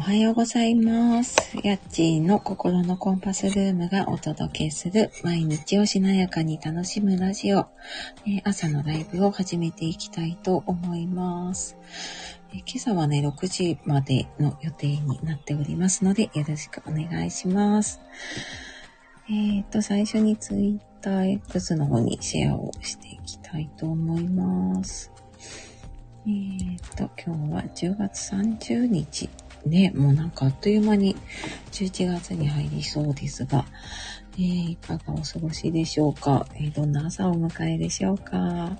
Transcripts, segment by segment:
おはようございます。やっちーの心のコンパスルームがお届けする毎日をしなやかに楽しむラジオ、えー朝のライブを始めていきたいと思います。えー今朝はね、6時までの予定になっておりますので、よろしくお願いします。えっ、と、最初に TwitterX の方にシェアをしていきたいと思います。えっ、と、今日は10月30日。ね、もうなんかあっという間に11月に入りそうですが、えーいかがお過ごしでしょうか、えーどんな朝を迎えでしょうか？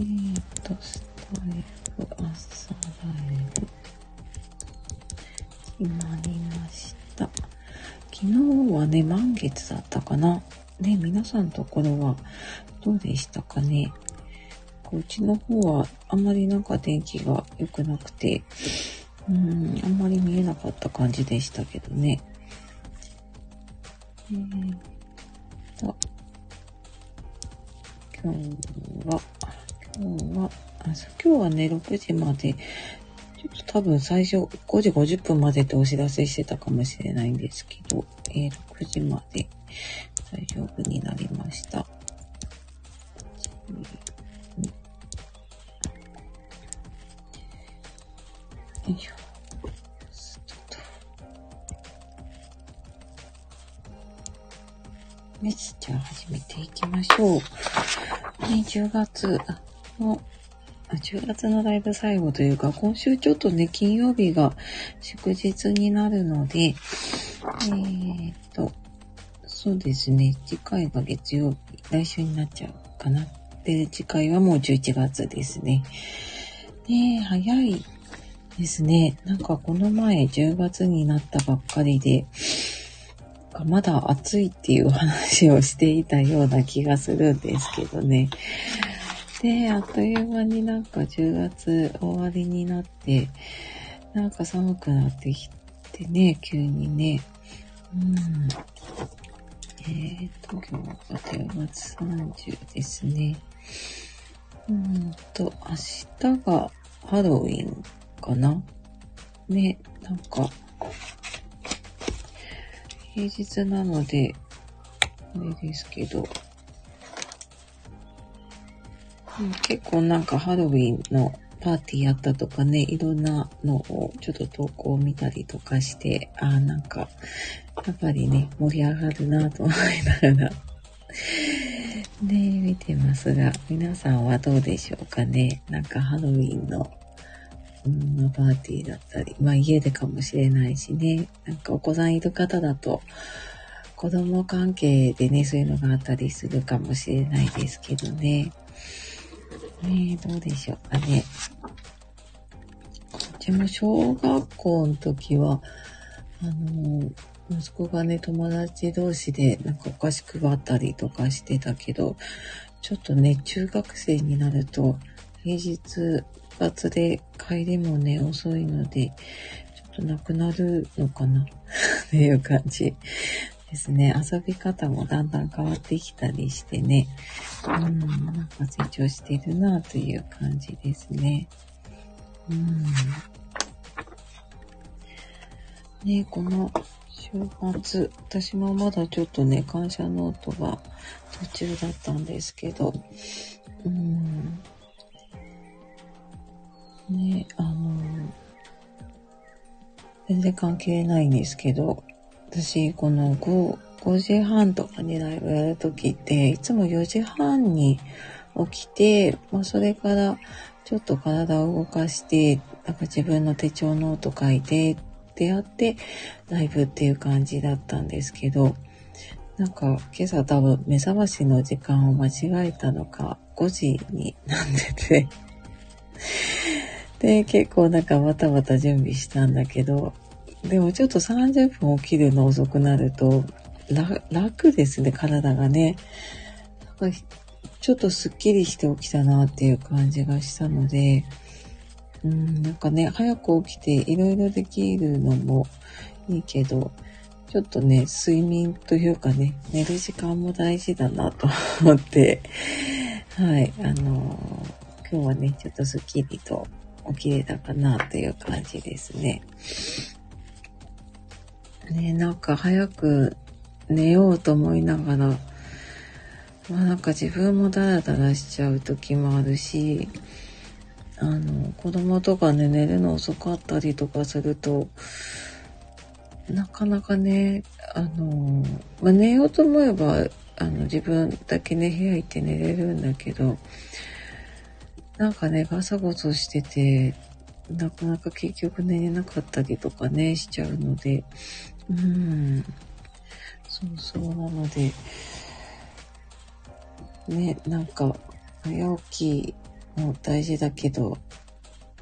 えー、と、スタイフ朝ライブ、決まりました。昨日はね、満月だったかな？ね、皆さんのところはどうでしたかね？うちの方はあまりなんか天気が良くなくて、うん、あんまり見えなかった感じでしたけどね。えーと、今日は、今日は、あ、今日はね、6時まで、ちょっと多分最初5時50分までってお知らせしてたかもしれないんですけど、えー6時まで大丈夫になりました。よいしょ。トよし、じゃあ始めていきましょう。ね、10月の、10月のライブ最後というか、今週ちょっとね、金曜日が祝日になるので、えーっと、そうですね、次回が月曜日、来週になっちゃうかな。で、次回はもう11月ですね。ね、早いですね。なんかこの前10月になったばっかりで、かまだ暑いっていう話をしていたような気がするんですけどね。で、あっという間になんか10月終わりになって、なんか寒くなってきてね、急にね。うん。えーと、今日が10月30ですね。うんと、明日がハロウィンかなね、なんか、平日なので、あれですけど、結構なんかハロウィンのパーティーやったとかね、いろんなのをちょっと投稿を見たりとかして、ああ、なんか、やっぱりね、盛り上がるなと思いながら、ね、見てますが、皆さんはどうでしょうかね。なんかハロウィンのうん、パーティーだったり、まあ家でかもしれないしね、なんかお子さんいる方だと、子供関係でね、そういうのがあったりするかもしれないですけどね。ねえ、どうでしょうかね。うちも小学校の時は、あの、息子がね、友達同士でなんかお菓子配ったりとかしてたけど、ちょっとね、中学生になると、平日、部活で帰りもね、遅いので、ちょっとなくなるのかな っていう感じですね。遊び方もだんだん変わってきたりしてね。うん、なんか成長してるなという感じですね。うん。ねこの週末、私もまだちょっとね、感謝ノートが途中だったんですけど、うん。ね、あの、全然関係ないんですけど、私、この5、5時半とかにライブやるときって、いつも4時半に起きて、まあ、それからちょっと体を動かして、なんか自分の手帳ノート書いてってやって、ライブっていう感じだったんですけど、なんか今朝多分目覚ましの時間を間違えたのか、5時になってて、で、結構なんかバタバタ準備したんだけど、でもちょっと30分起きるの遅くなると、楽ですね、体がね。ちょっとスッキリして起きたなっていう感じがしたので、うん、なんかね、早く起きていろいろできるのもいいけど、ちょっとね、睡眠というかね、寝る時間も大事だなと 思って、はい、あのー今日はね、ちょっとスッキリと起きれたかなという感じですね。ねなんか早く寝ようと思いながら、まあなんか自分もダラダラしちゃう時もあるし、あの、子供とかね、寝るの遅かったりとかすると、なかなかね、あの、まあ、寝ようと思えば、あの、自分だけね、部屋行って寝れるんだけど、なんかね、ガサゴソしてて、なかなか結局寝れなかったりとかね、しちゃうので、うん。そうそう、なので、ね、なんか、早起きも大事だけど、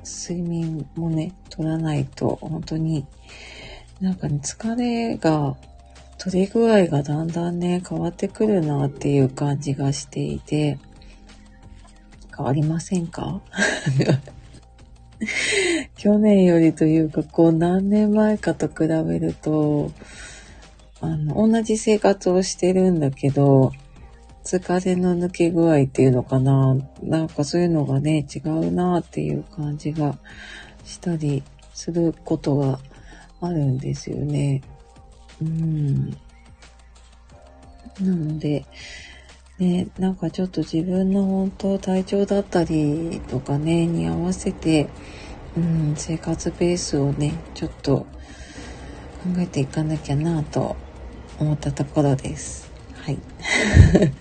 睡眠もね、取らないと、本当に、なんかね、疲れが、取り具合がだんだんね、変わってくるなっていう感じがしていて、変わりませんか？去年よりというか、こう何年前かと比べると、あの、同じ生活をしてるんだけど、疲れの抜け具合っていうのかな？なんかそういうのがね、違うなっていう感じがしたりすることがあるんですよね。うん。なので、ね、なんかちょっと自分の本当体調だったりとかね、に合わせて、うん、生活ベースをね、ちょっと考えていかなきゃなと思ったところです。はい。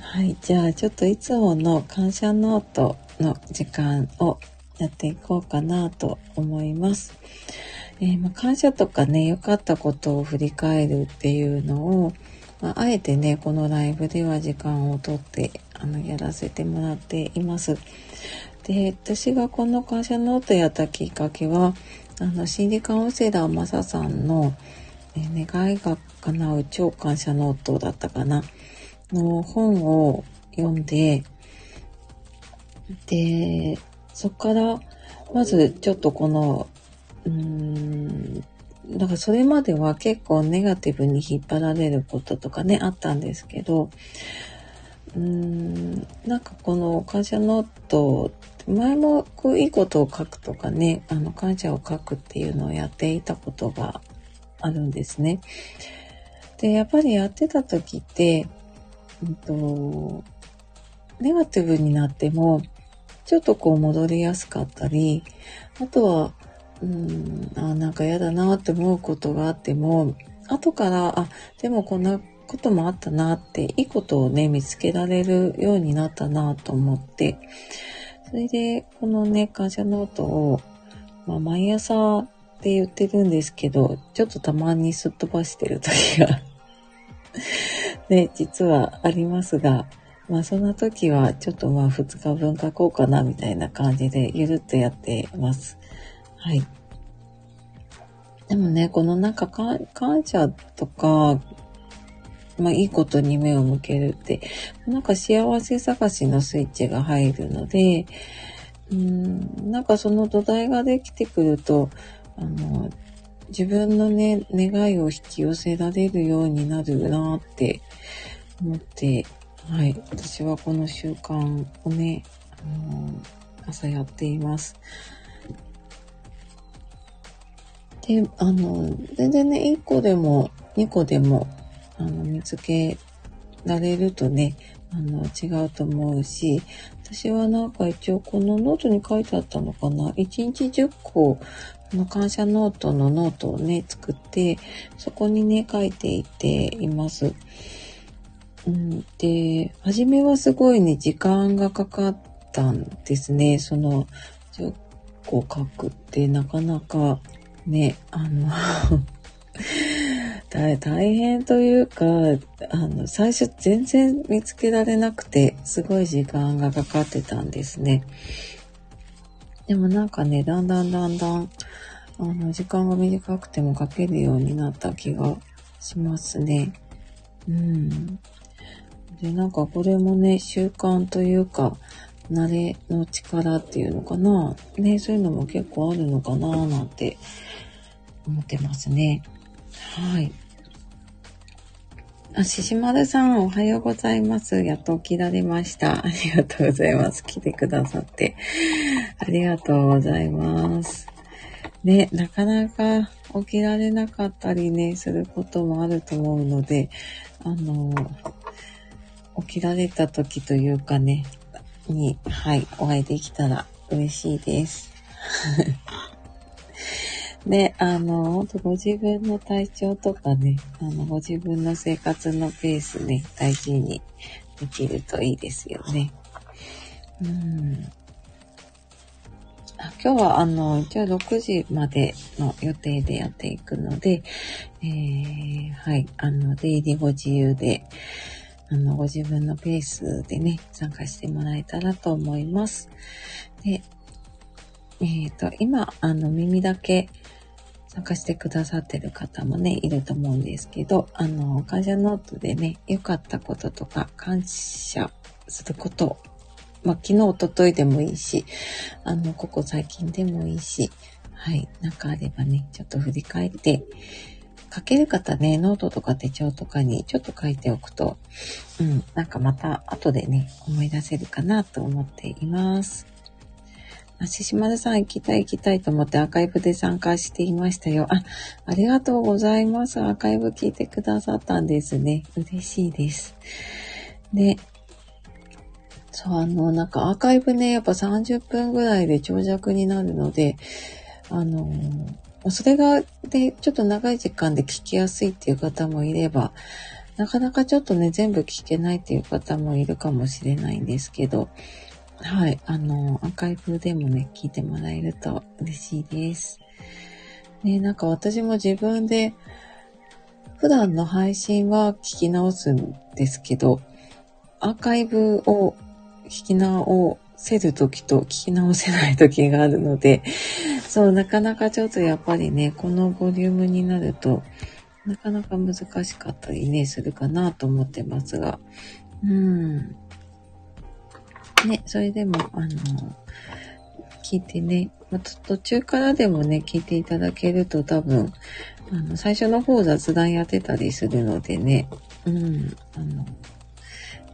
はい。じゃあ、ちょっといつもの感謝ノートの時間をやっていこうかなと思います。えー、まあ、感謝とかね、良かったことを振り返るっていうのを、まあ、あえてね、このライブでは時間をとって、あの、やらせてもらっています。で、私がこの感謝ノートやったきっかけは、あの、心理カウンセラーマサさんの、え願いが叶う超感謝ノートだったかな。の本を読んで、で、そこから、まずちょっとこの、うーん、だからそれまでは結構ネガティブに引っ張られることとかね、あったんですけど、うーん、なんかこの感謝ノート、前もこういいことを書くとかね、あの感謝を書くっていうのをやっていたことがあるんですね。で、やっぱりやってた時って、うんと、ネガティブになっても、ちょっとこう戻りやすかったり、あとは、うん、あなんか嫌だなって思うことがあっても、後から、あ、でもこんなこともあったなって、いいことをね、見つけられるようになったなと思って、それで、このね、感謝ノートを、まあ、毎朝って言ってるんですけど、ちょっとたまにすっ飛ばしてる時が ね、実はありますが、まあそんな時はちょっとまあ2日分書こうかなみたいな感じでゆるっとやってます。はい。でもね、このなんか感謝とか、まあいいことに目を向けるって、なんか幸せ探しのスイッチが入るので、うん、なんかその土台ができてくると、あの、自分のね、願いを引き寄せられるようになるなって思って、はい。私はこの習慣をね、あの朝やっています。で、あの、全然ね、1個でも2個でも、あの、見つけられるとね、あの、違うと思うし、私はなんか一応このノートに書いてあったのかな ?1 日10個の感謝ノートのノートをね、作って、そこにね、書いていっています。うん、で、初めはすごいね、時間がかかったんですね。その、10個書くってなかなかね、あの 大変というか、あの、最初全然見つけられなくて、すごい時間がかかってたんですね。でもなんかね、だんだんだんだん、あの、時間が短くても書けるようになった気がしますね。うん。で、なんかこれもね、習慣というか、慣れの力っていうのかな。ね、そういうのも結構あるのかななんて思ってますね。はい。あ、ししまるさん、おはようございます。やっと起きられました。ありがとうございます。来てくださって。ありがとうございます。ね、なかなか起きられなかったりね、することもあると思うので、あの、起きられた時というかね、に、はい、お会いできたら嬉しいです。で、あの、ご自分の体調とかね、あの、ご自分の生活のペースね、大事にできるといいですよね。うん。今日は、あの、一応6時までの予定でやっていくので、えー、はい、あの、出入りご自由で、あの、ご自分のペースでね、参加してもらえたらと思います。で、えっ、ー、と、今、あの、耳だけ参加してくださってる方もね、いると思うんですけど、あの、感謝ノートでね、良かったこととか、感謝すること、まあ、昨日、おとといでもいいし、あの、ここ最近でもいいし、はい、なんかあればね、ちょっと振り返って、書ける方ね、ノートとか手帳とかにちょっと書いておくと、うん、なんかまた後でね、思い出せるかなと思っています。ししまるさん行きたい行きたいと思ってアーカイブで参加していましたよ。あ、ありがとうございます。アーカイブ聞いてくださったんですね。嬉しいです。で、そう、あの、なんかアーカイブね、やっぱ30分ぐらいで長尺になるので、あの、それが、で、ちょっと長い時間で聞きやすいっていう方もいれば、なかなかちょっとね、全部聞けないっていう方もいるかもしれないんですけど、はい、あの、アーカイブでもね、聞いてもらえると嬉しいです。ね、なんか私も自分で、普段の配信は聞き直すんですけど、アーカイブを聞き直せる時と聞き直せない時があるので、そう、なかなかちょっとやっぱりね、このボリュームになると、なかなか難しかったりね、するかなと思ってますが、うん。ね、それでも、あの、聞いてね、ま途中からでもね、聞いていただけると多分、あの、最初の方雑談やってたりするのでね、うん、あの、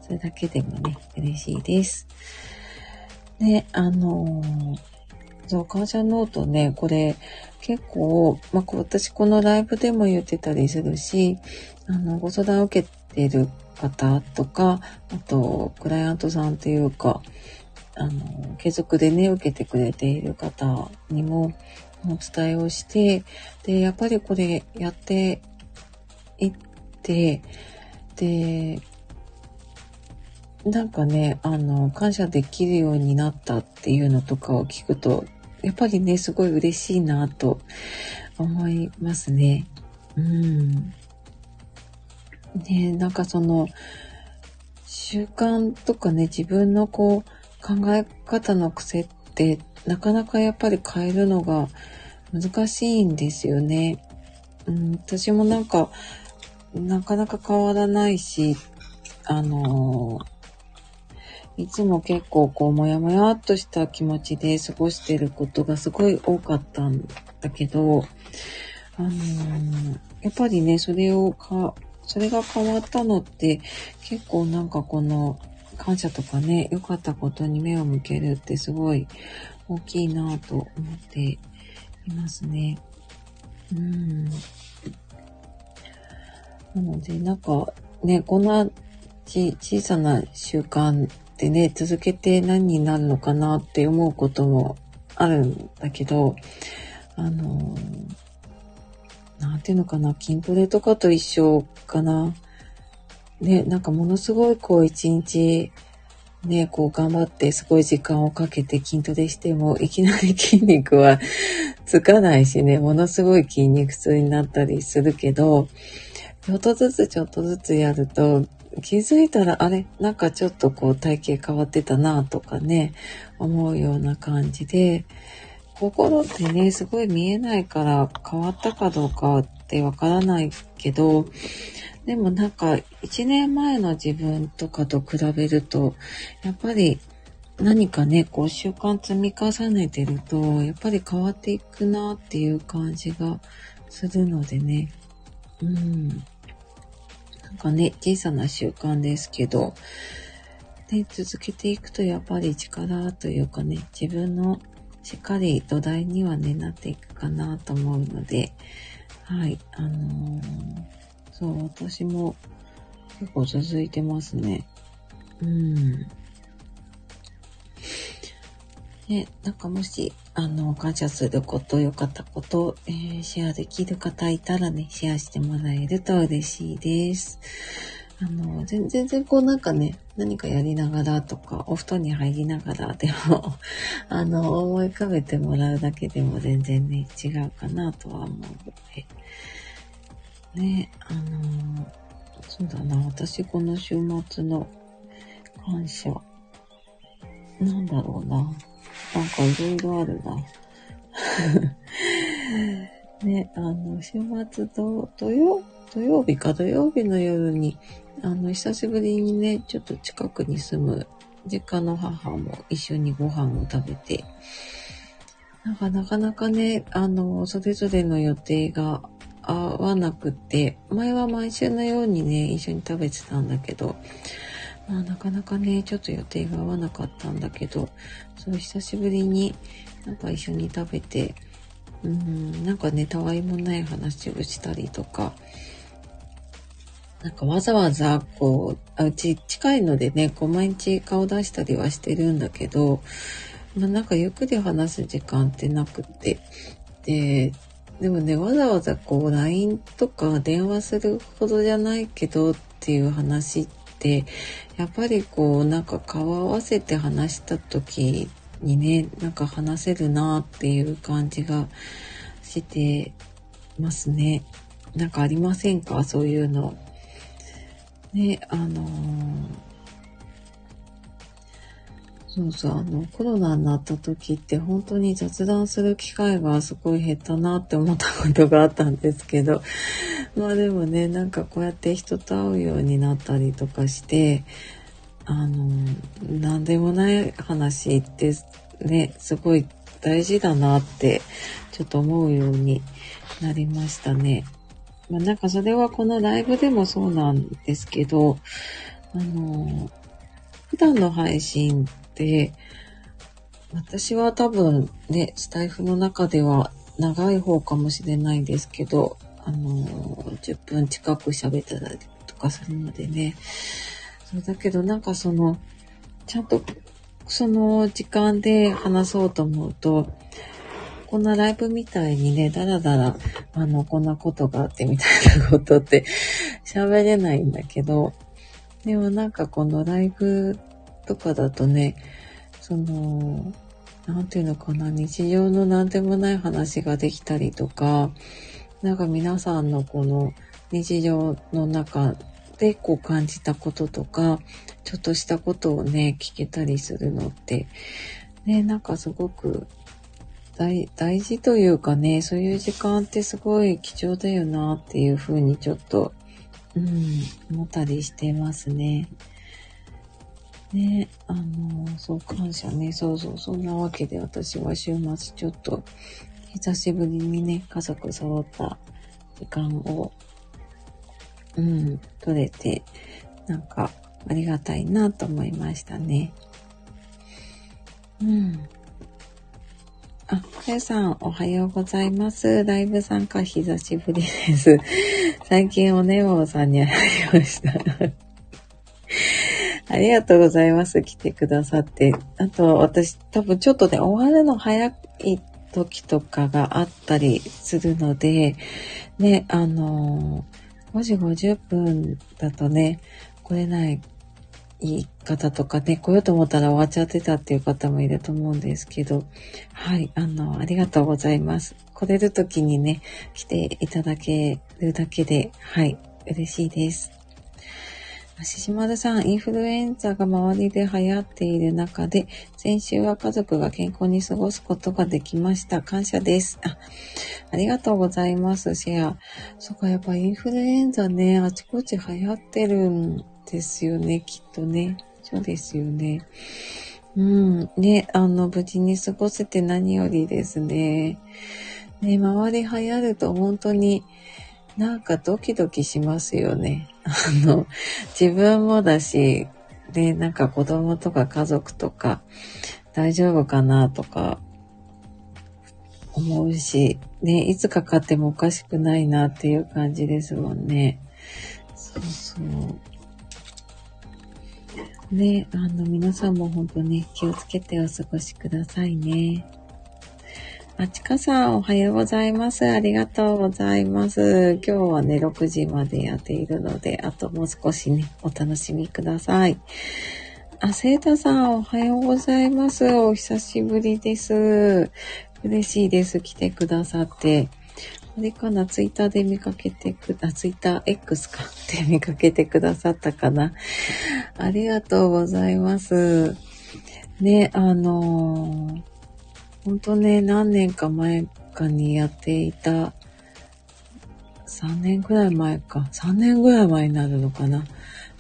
それだけでもね、嬉しいです。で、あのそう、感謝ノートね、これ結構、ま、私このライブでも言ってたりするし、あの、ご相談を受けてる方とか、あと、クライアントさんっていうか、あの、継続でね、受けてくれている方にもお伝えをして、で、やっぱりこれやっていって、で、なんかね、あの、感謝できるようになったっていうのとかを聞くと、やっぱりね、すごい嬉しいなと思いますね。うん。ね、なんかその、習慣とかね、自分のこう、考え方の癖って、なかなかやっぱり変えるのが難しいんですよね。うん、私もなんか、なかなか変わらないし、あのいつも結構こう、もやもやっとした気持ちで過ごしてることがすごい多かったんだけど、あのやっぱりね、それをか、それが変わったのって結構なんかこの感謝とかね、良かったことに目を向けるってすごい大きいなと思っていますね。うん。なので、なんかね、こんなち小さな習慣でね、続けて何になるのかなって思うこともあるんだけど、あのなんていうのかな、筋トレとかと一緒かな。ね、なんかものすごいこう一日、ね、こう頑張ってすごい時間をかけて筋トレしても、いきなり筋肉は つかないしね、ものすごい筋肉痛になったりするけど、ちょっとずつちょっとずつやると、気づいたら、あれなんかちょっとこう体型変わってたなとかね、思うような感じで、心ってね、すごい見えないから変わったかどうかってわからないけど、でもなんか一年前の自分とかと比べると、やっぱり何かね、こう習慣積み重ねてると、やっぱり変わっていくなっていう感じがするのでね。うん。なんかね、小さな習慣ですけど、ね、続けていくとやっぱり力というかね、自分のしっかり土台にはね、なっていくかなと思うので、はい、あのー、そう、私も結構続いてますね。うん。ね、なんかもし、あの、感謝すること、良かったこと、えー、シェアできる方いたらね、シェアしてもらえると嬉しいです。あの、全然、こうなんかね、何かやりながらとか、お布団に入りながらでも あの、思い浮かべてもらうだけでも全然ね、違うかなとは思うので。ね、あのそうだな、私この週末の感謝、なんだろうな。なんかいろいろあるな。ね、あの、週末と土曜、土曜日か土曜日の夜に、あの、久しぶりにね、ちょっと近くに住む実家の母も一緒にご飯を食べて、なんかなかなかね、あの、それぞれの予定が合わなくて、前は毎週のようにね、一緒に食べてたんだけど、まあなかなかね、ちょっと予定が合わなかったんだけど、そう久しぶりになんか一緒に食べて、うん、なんかね、たわいもない話をしたりとか、なんかわざわざ、こう、うち近いのでね、こう毎日顔出したりはしてるんだけど、まあなんかゆっくり話す時間ってなくて、で、でもね、わざわざこう LINE とか電話するほどじゃないけどっていう話って、やっぱりこうなんか顔合わせて話した時にね、なんか話せるなっていう感じがしてますね。なんかありませんか？そういうの。ね、あのー、そうそう、あの、コロナになった時って本当に雑談する機会がすごい減ったなって思ったことがあったんですけど、まあでもね、なんかこうやって人と会うようになったりとかして、あの、なんでもない話ってね、すごい大事だなってちょっと思うようになりましたね。まあ、なんかそれはこのライブでもそうなんですけど、あの、普段の配信って、私は多分ね、スタイフの中では長い方かもしれないんですけど、あの、10分近く喋ったりとかするのでね。そうだけどなんかその、ちゃんとその時間で話そうと思うと、こんなライブみたいにね、だらだら、あの、こんなことがあってみたいなことって 喋れないんだけど、でもなんかこのライブとかだとね、その、なんていうのかな、日常のなんでもない話ができたりとか、なんか皆さんのこの日常の中でこう感じたこととか、ちょっとしたことをね、聞けたりするのって、ね、なんかすごく大大事というかね、そういう時間ってすごい貴重だよなっていうふうにちょっと、うん、思ったりしてますね。ね、あの、そう、感謝ね。そうそう、そんなわけで私は週末ちょっと、久しぶりにね、家族揃った時間を、うん、取れて、なんか、ありがたいなと思いましたね。うん。あ、かゆさん、おはようございます。ライブ参加久しぶりです。最近おねおさんに会いました。ありがとうございます。来てくださって。あと、私、多分ちょっとね、終わるの早い時とかがあったりするので、ね、あの5時50分だとね、来れないいい方とかね、来ようと思ったら終わっちゃってたっていう方もいると思うんですけど、はい、あの、ありがとうございます。来れる時にね、来ていただけるだけで、はい、嬉しいです。ししまるさん、インフルエンザが周りで流行っている中で、先週は家族が健康に過ごすことができました。感謝です。あありがとうございます、シェア。そっか、やっぱインフルエンザね、あちこち流行ってるんですよね、きっとね。そうですよね。うん。ね、あの、無事に過ごせて何よりですね。ね、周り流行ると本当に、なんかドキドキしますよね。あの、自分もだし、で、なんか子供とか家族とか大丈夫かなとか思うし、ね、いつかかってもおかしくないなっていう感じですもんね。そうそう。ね、あの、皆さんも本当ね、気をつけてお過ごしくださいね。あちかさん、おはようございます。ありがとうございます。今日はね、6時までやっているので、あともう少しね、お楽しみください。あ、セータさん、おはようございます。お久しぶりです。嬉しいです。来てくださって。あれかな？ツイッターで見かけてく、あ、ツイッター X かって見かけてくださったかなありがとうございます。ね、あのー、ほんとね、何年か前かにやっていた、3年ぐらい前か、3年ぐらい前になるのかな。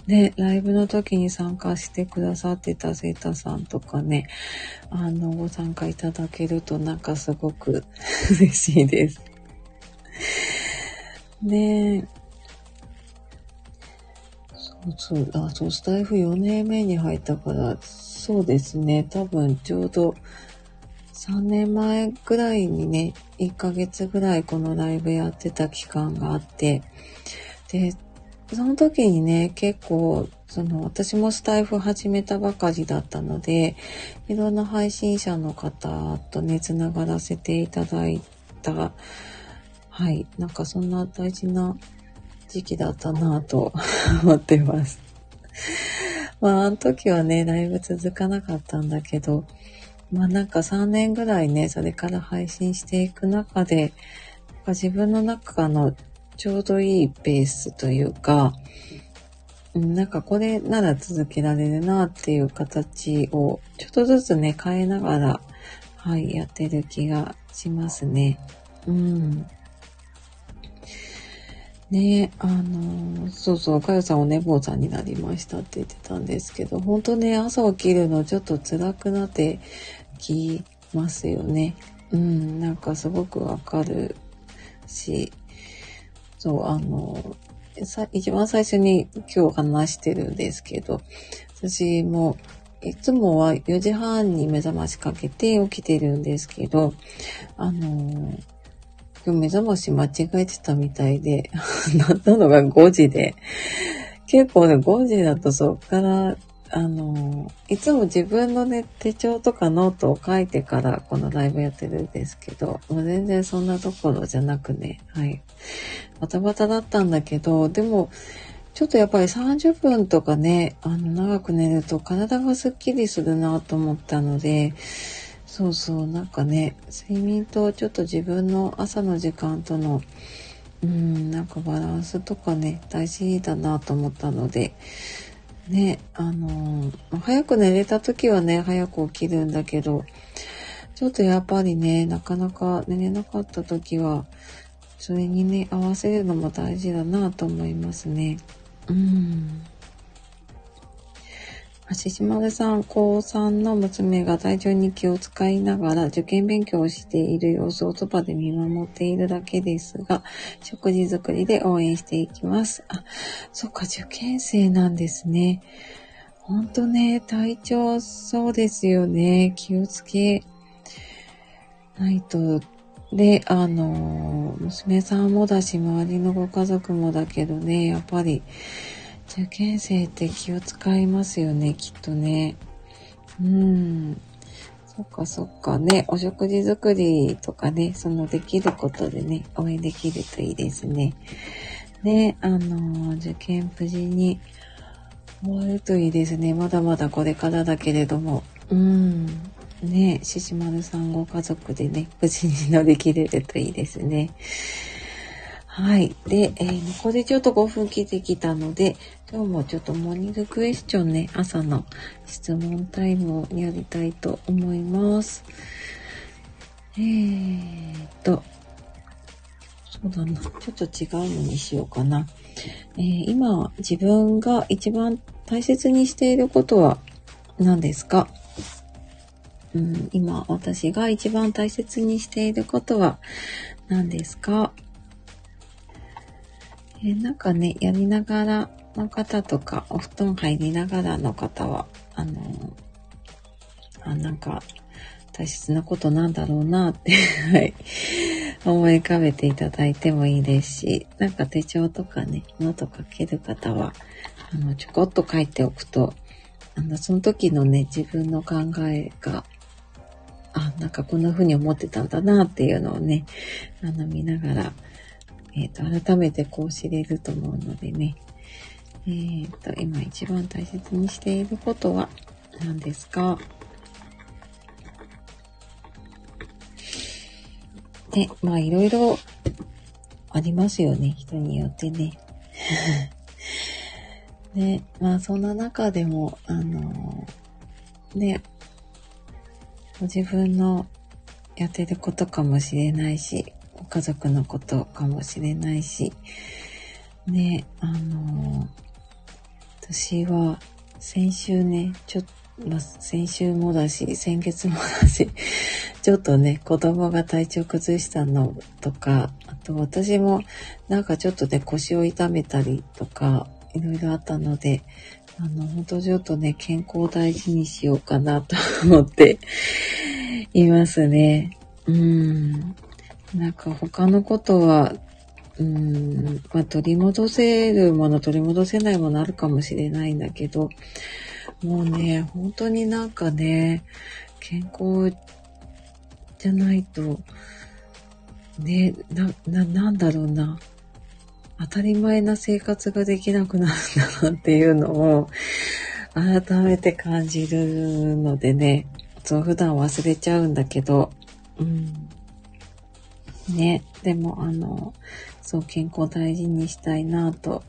ね、ライブの時に参加してくださってたセータさんとかね、あの、ご参加いただけるとなんかすごく 嬉しいです。ねそうそう、あ、そう、スタイフ4年目に入ったから、そうですね、多分ちょうど3年前ぐらいにね、1ヶ月ぐらいこのライブやってた期間があって、で、その時にね、結構、その、私もスタイフ始めたばかりだったので、いろんな配信者の方とね、つながらせていただいた、はい、なんかそんな大事な時期だったなぁと 思ってます。まあ、あの時はね、ライブ続かなかったんだけど、まあなんか3年ぐらいね、それから配信していく中で、自分の中のちょうどいいペースというか、なんかこれなら続けられるなっていう形をちょっとずつね、変えながら、はい、やってる気がしますね。うん。ねあのそうそう、かよさんお寝坊さんになりましたって言ってたんですけど、本当ね、朝起きるのちょっと辛くなってきますよね。うん、なんかすごくわかるし、そう、あの、さ、一番最初に今日話してるんですけど、私も、いつもは4時半に目覚ましかけて起きてるんですけど、あの、今日目覚まし間違えてたみたいで、なったのが5時で、結構ね、5時だとそっからあの、いつも自分のね、手帳とかノートを書いてからこのライブやってるんですけど、もう全然そんなところじゃなくね、はい。バタバタだったんだけど、でも、ちょっとやっぱり30分とかね、あの、長く寝ると体がスッキリするなと思ったので、そうそう、なんかね、睡眠とちょっと自分の朝の時間との、うん、なんかバランスとかね、大事だなと思ったので、ね、あのー、早く寝れた時はね、早く起きるんだけど、ちょっとやっぱりね、なかなか寝れなかった時は、それにね、合わせるのも大事だなと思いますね。うん。ししまるさん、高3の娘が体調に気を使いながら受験勉強をしている様子をそばで見守っているだけですが、食事作りで応援していきます。あ、そっか、受験生なんですね。ほんとね、体調そうですよね。気をつけないと。で、あの、娘さんもだし、周りのご家族もだけどね、やっぱり、受験生って気を使いますよね、きっとね。うん。そっかそっかね、お食事作りとかね、そのできることでね、応援できるといいですね。ね、あの、受験無事に終わるといいですね。まだまだこれからだけれども。うん。ね、獅子丸さんご家族でね、無事に乗り切れるといいですね。はい。で、えー、残りちょっと5分切ってきたので、今日もちょっとモーニングクエスチョンね、朝の質問タイムをやりたいと思います。えーと、そうだな。ちょっと違うのにしようかな。えー、今、自分が一番大切にしていることは何ですか？うん、今、私が一番大切にしていることは何ですか？えなんかね、やりながらの方とか、お布団入りながらの方は、あのあ、なんか、大切なことなんだろうなって はい、思い浮かべていただいてもいいですし、なんか手帳とかね、ノート書ける方は、あの、ちょこっと書いておくと、あの、その時のね、自分の考えが、あ、なんかこんな風に思ってたんだなっていうのをね、あの、見ながら、えっ、ー、と、改めてこう知れると思うのでね、えっ、ー、と、今一番大切にしていることは何ですか？で、まあいろいろありますよね、人によってね。で、まあそんな中でも、あの、ね、ご自分のやってることかもしれないし、家族のことかもしれないし、ね、あの、私は先週ね、ちょっと、ま、先週もだし、先月もだし、ちょっとね、子供が体調崩したのとか、あと私もなんかちょっとね、腰を痛めたりとか、いろいろあったので、あの、本当ちょっとね、健康を大事にしようかなと思っていますね。うん。なんか他のことは、うん、まあ、取り戻せるもの、取り戻せないものあるかもしれないんだけど、もうね、本当になんかね、健康じゃないと、ね、な、な、なんだろうな。当たり前な生活ができなくなるんだなっていうのを改めて感じるのでね、そう普段忘れちゃうんだけど、うん。ね、でもあの、そう健康大事にしたいなと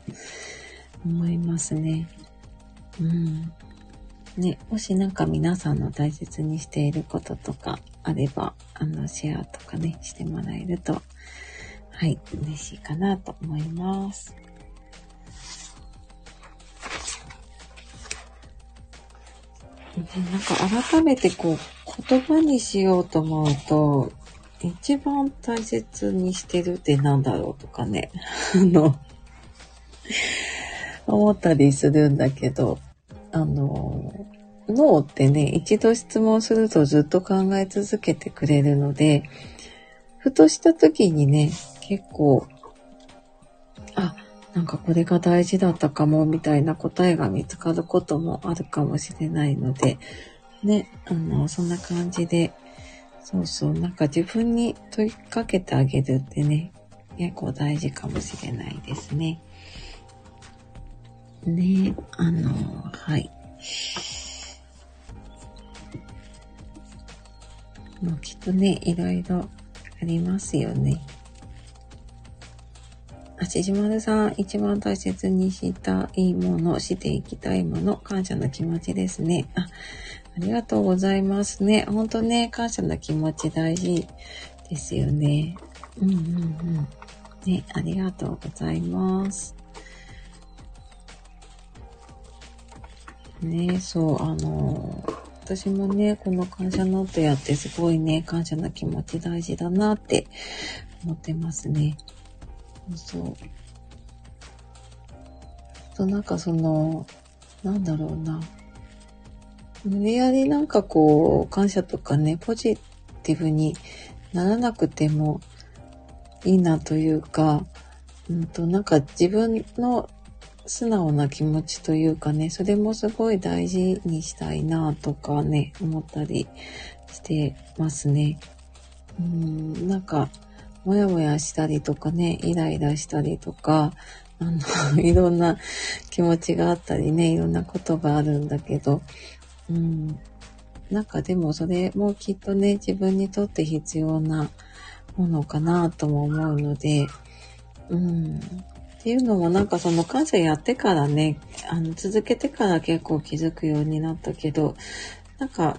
思いますね。うん。ね、もしなんか皆さんの大切にしていることとかあれば、あの、シェアとかね、してもらえるとはい、嬉しいかなと思います。でなんか改めてこう言葉にしようと思うと、一番大切にしてるってなんだろうとかね、あの、思ったりするんだけど、あの、脳ってね、一度質問するとずっと考え続けてくれるので、ふとした時にね、結構、あ、なんかこれが大事だったかも、みたいな答えが見つかることもあるかもしれないので、ね、あの、そんな感じで、そうそう、なんか自分に問いかけてあげるってね、結構大事かもしれないですね。ね、あの、はい。もうきっとね、いろいろありますよね。あ、ちじまるさん、一番大切にしたいもの、していきたいもの、感謝の気持ちですね。あ、ありがとうございますね。ほんとね、感謝の気持ち大事ですよね。うんうんうん。ね、ありがとうございます。ね、そう、あの、私もね、この感謝ノートやってすごいね、感謝の気持ち大事だなって思ってますね。そう。となんかその、なんだろうな。無理やりなんかこう、感謝とかね、ポジティブにならなくてもいいなというか、うんと、なんか自分の素直な気持ちというかね、それもすごい大事にしたいなとかね、思ったりしてますね。うん、なんか、もやもやしたりとかね、イライラしたりとか、あの、いろんな気持ちがあったりね、いろんなことがあるんだけど、うん。なんかでもそれもきっとね、自分にとって必要なものかなとも思うので、うん。っていうのもなんかその感謝やってからね、あの、続けてから結構気づくようになったけど、なんか、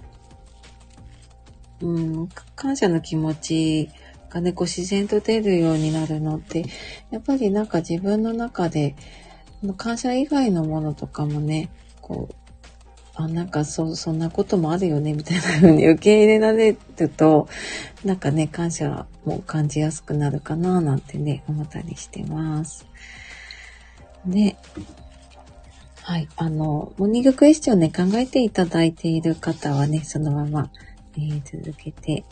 うん、感謝の気持ちがね、こう自然と出るようになるのって、やっぱりなんか自分の中で、感謝以外のものとかもね、こう、あ、なんかそ、そんなこともあるよね、みたいな風に 受け入れられると、なんかね、感謝も感じやすくなるかな、なんてね、思ったりしてます。ね。はい。あの、モーニングクエスチョンね、考えていただいている方はね、そのまま、えー、続けてい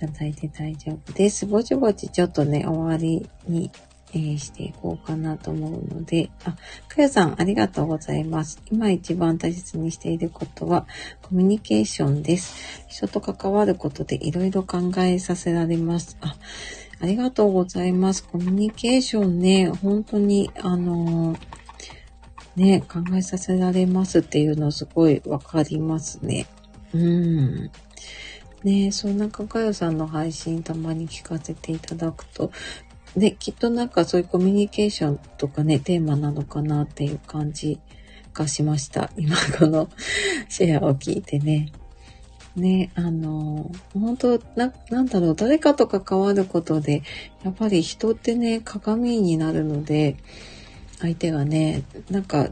ただいて大丈夫です。ぼちぼちちょっとね、終わりに、ー、していこうかなと思うので、あ、かやさんありがとうございます。今一番大切にしていることはコミュニケーションです。人と関わることでいろいろ考えさせられます。あ、ありがとうございます。コミュニケーションね、本当に、あのーね、考えさせられますっていうのすごいわかりますね。うん。ねそんなかかよさんの配信たまに聞かせていただくと、ね、きっとなんかそういうコミュニケーションとかね、テーマなのかなっていう感じがしました。今この シェアを聞いてね。ね、あの、本当な、なんだろう、誰かと関わることで、やっぱり人ってね、鏡になるので、相手がね、なんか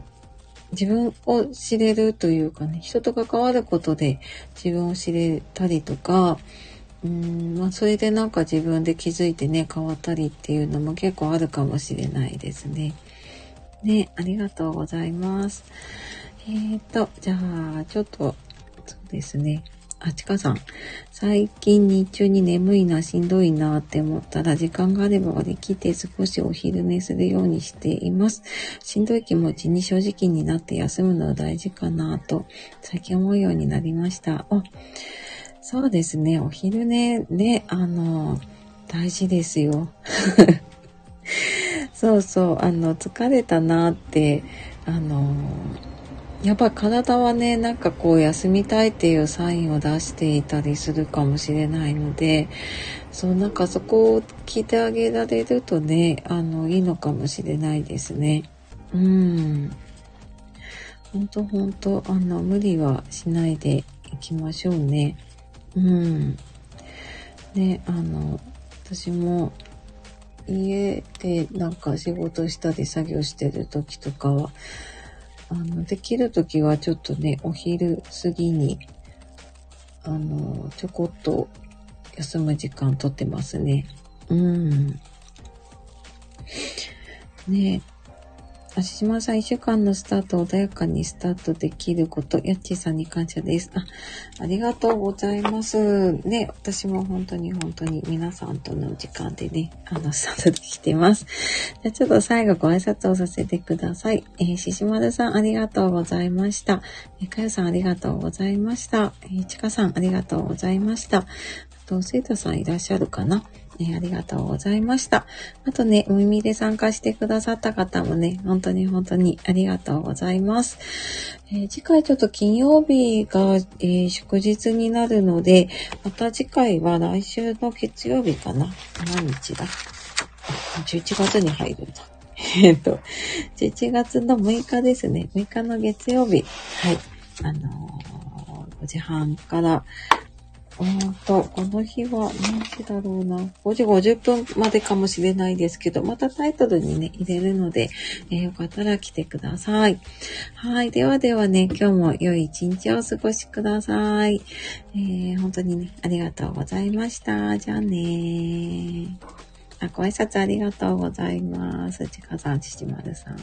自分を知れるというかね、人と関わることで自分を知れたりとか、うん、まあそれでなんか自分で気づいてね、変わったりっていうのも結構あるかもしれないですね。ね、ありがとうございます。えーと、じゃあ、ちょっと、そうですね。あ、ちかさん。最近日中に眠いな、しんどいなって思ったら、時間があれば割り切って少しお昼寝するようにしています。しんどい気持ちに正直になって休むのは大事かなと、最近思うようになりました。あ、そうですね。お昼寝ね、あの、大事ですよ。そうそう、あの、疲れたなって、あの、やっぱ体はねなんかこう休みたいっていうサインを出していたりするかもしれないのでそうなんかそこを聞いてあげられるとねあのいいのかもしれないですね。うん本当本当あの無理はしないでいきましょうね。うん。ねあの私も家でなんか仕事したり作業してる時とかはあの、できる時はちょっとね、お昼過ぎに、あの、ちょこっと休む時間とってますね。うん。ね足島さん、一週間のスタート穏やかにスタートできること、やっちーさんに感謝です。あ、ありがとうございます。ね、私も本当に本当に皆さんとの時間でね、あの、スタートできてます。じゃちょっと最後ご挨拶をさせてください。えー、ししまるさん、ありがとうございました。えー、かよさん、ありがとうございました。えー、ちかさん、ありがとうございました。あと、生徒さんいらっしゃるかなね、ありがとうございました。あとね、お耳で参加してくださった方もね、本当に本当にありがとうございます。えー、次回ちょっと金曜日が、えー、祝日になるので、また次回は来週の月曜日かな何日だ ?11 月に入るんだ。えっと、11月の6日ですね。6日の月曜日。はい。あのー、5時半から、うんと、この日は何時だろうな。5時50分までかもしれないですけど、またタイトルにね、入れるので、えー、よかったら来てください。はい。ではではね、今日も良い一日をお過ごしください。えー、本当にね、ありがとうございました。じゃあねあ、ご挨拶ありがとうございます。ちかさん、ちちまるさん。